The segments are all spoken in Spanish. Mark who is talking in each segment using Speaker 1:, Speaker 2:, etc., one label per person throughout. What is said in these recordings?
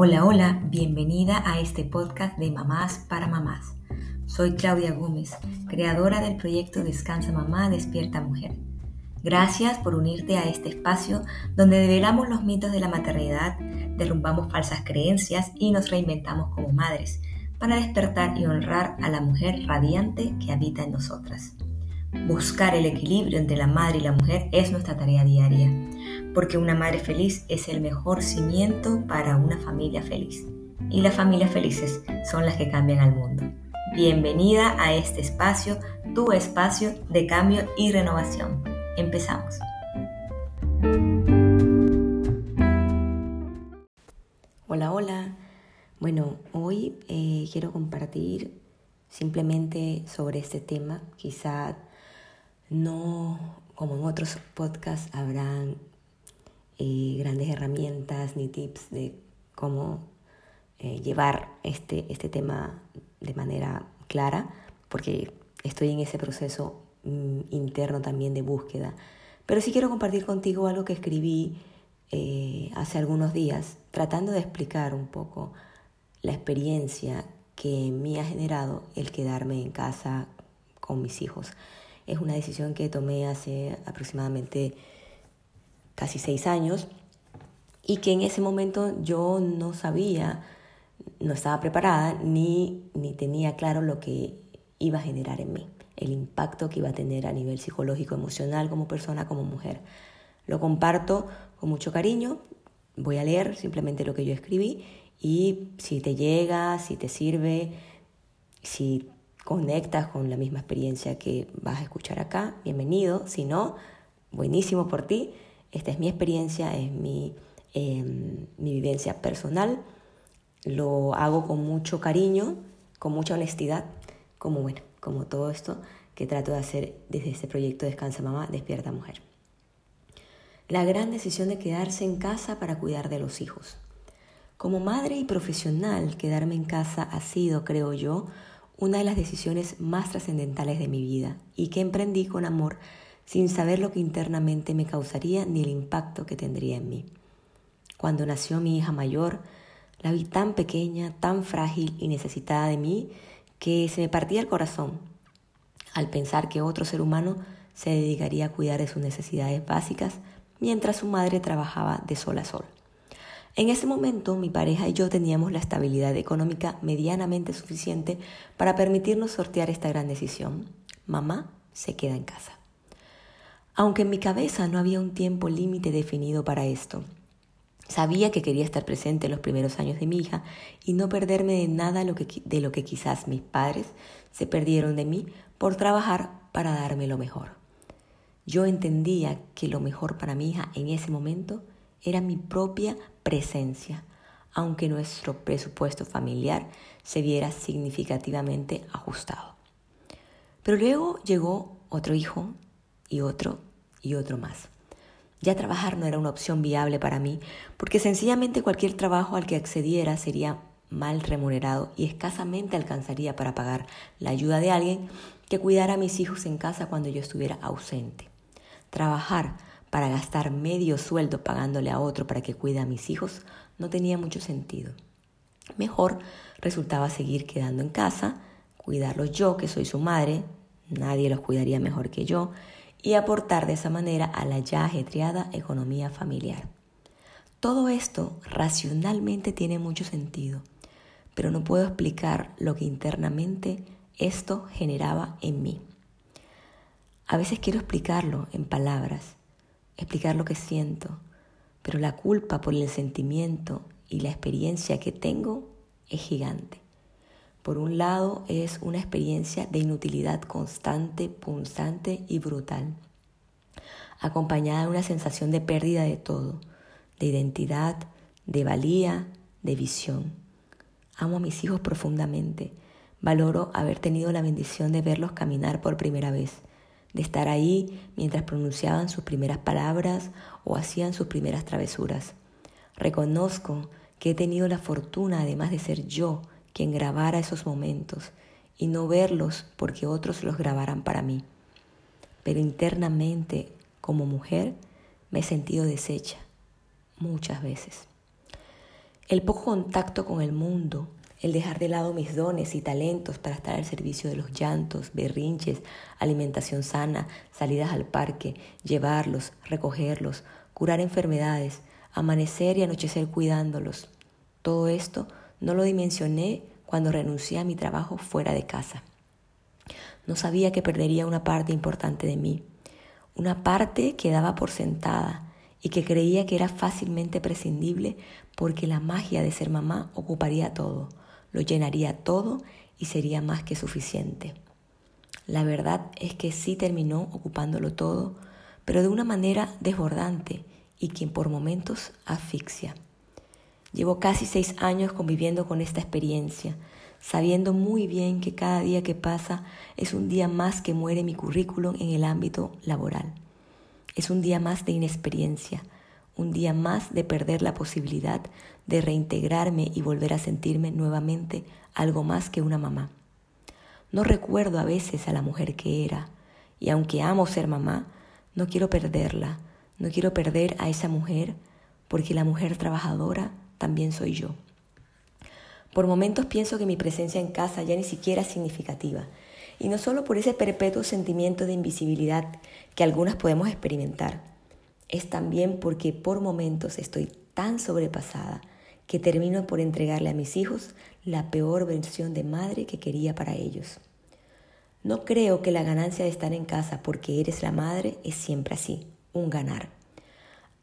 Speaker 1: Hola, hola, bienvenida a este podcast de Mamás para Mamás. Soy Claudia Gómez, creadora del proyecto Descansa Mamá, Despierta Mujer. Gracias por unirte a este espacio donde develamos los mitos de la maternidad, derrumbamos falsas creencias y nos reinventamos como madres para despertar y honrar a la mujer radiante que habita en nosotras. Buscar el equilibrio entre la madre y la mujer es nuestra tarea diaria porque una madre feliz es el mejor cimiento para una familia feliz. Y las familias felices son las que cambian al mundo. Bienvenida a este espacio, tu espacio de cambio y renovación. Empezamos. Hola, hola. Bueno, hoy eh, quiero compartir simplemente sobre este tema. Quizá no como en otros podcasts habrán eh, grandes herramientas ni tips de cómo eh, llevar este, este tema de manera clara, porque estoy en ese proceso mm, interno también de búsqueda. Pero sí quiero compartir contigo algo que escribí eh, hace algunos días, tratando de explicar un poco la experiencia que me ha generado el quedarme en casa con mis hijos. Es una decisión que tomé hace aproximadamente casi seis años, y que en ese momento yo no sabía, no estaba preparada ni, ni tenía claro lo que iba a generar en mí, el impacto que iba a tener a nivel psicológico, emocional, como persona, como mujer. Lo comparto con mucho cariño, voy a leer simplemente lo que yo escribí y si te llega, si te sirve, si conectas con la misma experiencia que vas a escuchar acá, bienvenido, si no, buenísimo por ti esta es mi experiencia, es mi, em, mi vivencia personal. Lo hago con mucho cariño, con mucha honestidad, como bueno, como todo esto que trato de hacer desde este proyecto Descansa Mamá, Despierta Mujer. La gran decisión de quedarse en casa para cuidar de los hijos. Como madre y profesional, quedarme en casa ha sido, creo yo, una de las decisiones más trascendentales de mi vida y que emprendí con amor sin saber lo que internamente me causaría ni el impacto que tendría en mí. Cuando nació mi hija mayor, la vi tan pequeña, tan frágil y necesitada de mí que se me partía el corazón al pensar que otro ser humano se dedicaría a cuidar de sus necesidades básicas mientras su madre trabajaba de sol a sol. En ese momento mi pareja y yo teníamos la estabilidad económica medianamente suficiente para permitirnos sortear esta gran decisión. Mamá se queda en casa aunque en mi cabeza no había un tiempo límite definido para esto. Sabía que quería estar presente en los primeros años de mi hija y no perderme de nada de lo que quizás mis padres se perdieron de mí por trabajar para darme lo mejor. Yo entendía que lo mejor para mi hija en ese momento era mi propia presencia, aunque nuestro presupuesto familiar se viera significativamente ajustado. Pero luego llegó otro hijo y otro y otro más. Ya trabajar no era una opción viable para mí, porque sencillamente cualquier trabajo al que accediera sería mal remunerado y escasamente alcanzaría para pagar la ayuda de alguien que cuidara a mis hijos en casa cuando yo estuviera ausente. Trabajar para gastar medio sueldo pagándole a otro para que cuide a mis hijos no tenía mucho sentido. Mejor resultaba seguir quedando en casa, cuidarlos yo, que soy su madre, nadie los cuidaría mejor que yo, y aportar de esa manera a la ya ajetreada economía familiar. Todo esto racionalmente tiene mucho sentido, pero no puedo explicar lo que internamente esto generaba en mí. A veces quiero explicarlo en palabras, explicar lo que siento, pero la culpa por el sentimiento y la experiencia que tengo es gigante. Por un lado, es una experiencia de inutilidad constante, punzante y brutal, acompañada de una sensación de pérdida de todo, de identidad, de valía, de visión. Amo a mis hijos profundamente. Valoro haber tenido la bendición de verlos caminar por primera vez, de estar ahí mientras pronunciaban sus primeras palabras o hacían sus primeras travesuras. Reconozco que he tenido la fortuna, además de ser yo, quien grabara esos momentos y no verlos porque otros los grabaran para mí. Pero internamente, como mujer, me he sentido deshecha muchas veces. El poco contacto con el mundo, el dejar de lado mis dones y talentos para estar al servicio de los llantos, berrinches, alimentación sana, salidas al parque, llevarlos, recogerlos, curar enfermedades, amanecer y anochecer cuidándolos. Todo esto no lo dimensioné cuando renuncié a mi trabajo fuera de casa. No sabía que perdería una parte importante de mí, una parte que daba por sentada y que creía que era fácilmente prescindible porque la magia de ser mamá ocuparía todo, lo llenaría todo y sería más que suficiente. La verdad es que sí terminó ocupándolo todo, pero de una manera desbordante y que por momentos asfixia. Llevo casi seis años conviviendo con esta experiencia, sabiendo muy bien que cada día que pasa es un día más que muere mi currículum en el ámbito laboral. Es un día más de inexperiencia, un día más de perder la posibilidad de reintegrarme y volver a sentirme nuevamente algo más que una mamá. No recuerdo a veces a la mujer que era, y aunque amo ser mamá, no quiero perderla, no quiero perder a esa mujer, porque la mujer trabajadora también soy yo. Por momentos pienso que mi presencia en casa ya ni siquiera es significativa, y no solo por ese perpetuo sentimiento de invisibilidad que algunas podemos experimentar, es también porque por momentos estoy tan sobrepasada que termino por entregarle a mis hijos la peor versión de madre que quería para ellos. No creo que la ganancia de estar en casa porque eres la madre es siempre así, un ganar.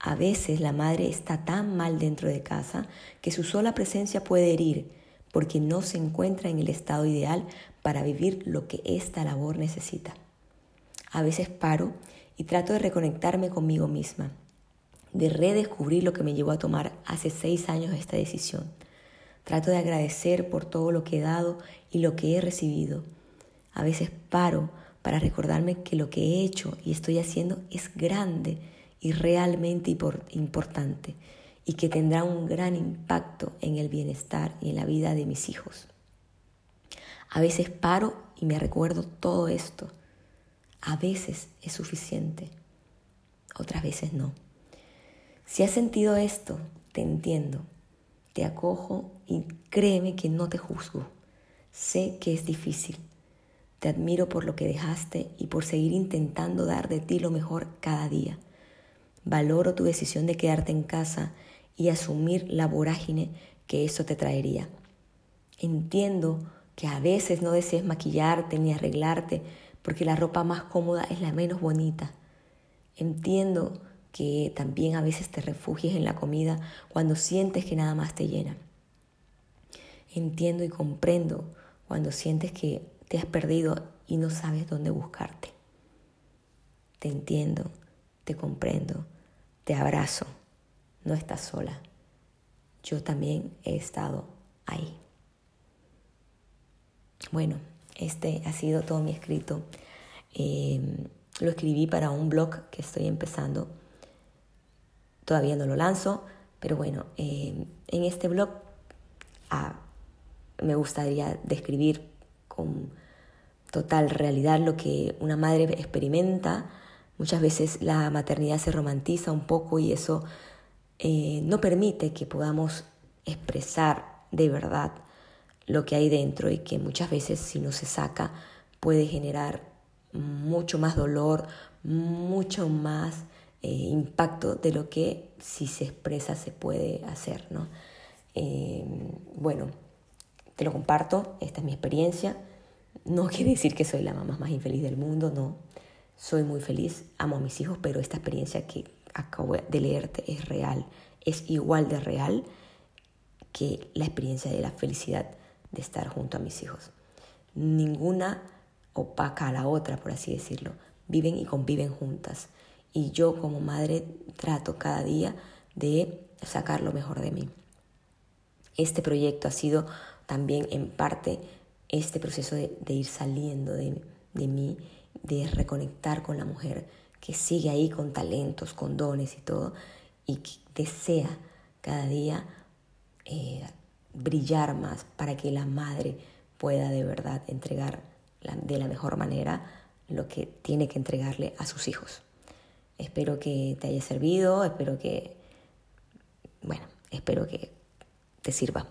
Speaker 1: A veces la madre está tan mal dentro de casa que su sola presencia puede herir porque no se encuentra en el estado ideal para vivir lo que esta labor necesita. A veces paro y trato de reconectarme conmigo misma, de redescubrir lo que me llevó a tomar hace seis años esta decisión. Trato de agradecer por todo lo que he dado y lo que he recibido. A veces paro para recordarme que lo que he hecho y estoy haciendo es grande y realmente importante y que tendrá un gran impacto en el bienestar y en la vida de mis hijos. A veces paro y me recuerdo todo esto. A veces es suficiente, otras veces no. Si has sentido esto, te entiendo, te acojo y créeme que no te juzgo. Sé que es difícil. Te admiro por lo que dejaste y por seguir intentando dar de ti lo mejor cada día. Valoro tu decisión de quedarte en casa y asumir la vorágine que eso te traería. Entiendo que a veces no desees maquillarte ni arreglarte porque la ropa más cómoda es la menos bonita. Entiendo que también a veces te refugies en la comida cuando sientes que nada más te llena. Entiendo y comprendo cuando sientes que te has perdido y no sabes dónde buscarte. Te entiendo, te comprendo, te abrazo, no estás sola. Yo también he estado ahí. Bueno, este ha sido todo mi escrito. Em, lo escribí para un blog que estoy empezando. Todavía no lo lanzo, pero bueno, em, en este blog ah, me gustaría describir con total realidad lo que una madre experimenta Muchas veces la maternidad se romantiza un poco y eso eh, no permite que podamos expresar de verdad lo que hay dentro y que muchas veces si no se saca puede generar mucho más dolor, mucho más eh, impacto de lo que si se expresa se puede hacer. ¿no? Eh, bueno, te lo comparto, esta es mi experiencia. No quiere decir que soy la mamá más infeliz del mundo, no. Soy muy feliz, amo a mis hijos, pero esta experiencia que acabo de leerte es real, es igual de real que la experiencia de la felicidad de estar junto a mis hijos. Ninguna opaca a la otra, por así decirlo. Viven y conviven juntas. Y yo como madre trato cada día de sacar lo mejor de mí. Este proyecto ha sido también en parte este proceso de, ir saliendo de, de mí de reconectar con la mujer que sigue ahí con talentos, con dones y todo, y que desea cada día eh, brillar más para que la madre pueda de verdad entregar de la mejor manera lo que tiene que entregarle a sus hijos. Espero que te haya servido, espero que, bueno, espero que te sirva.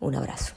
Speaker 1: Un abrazo.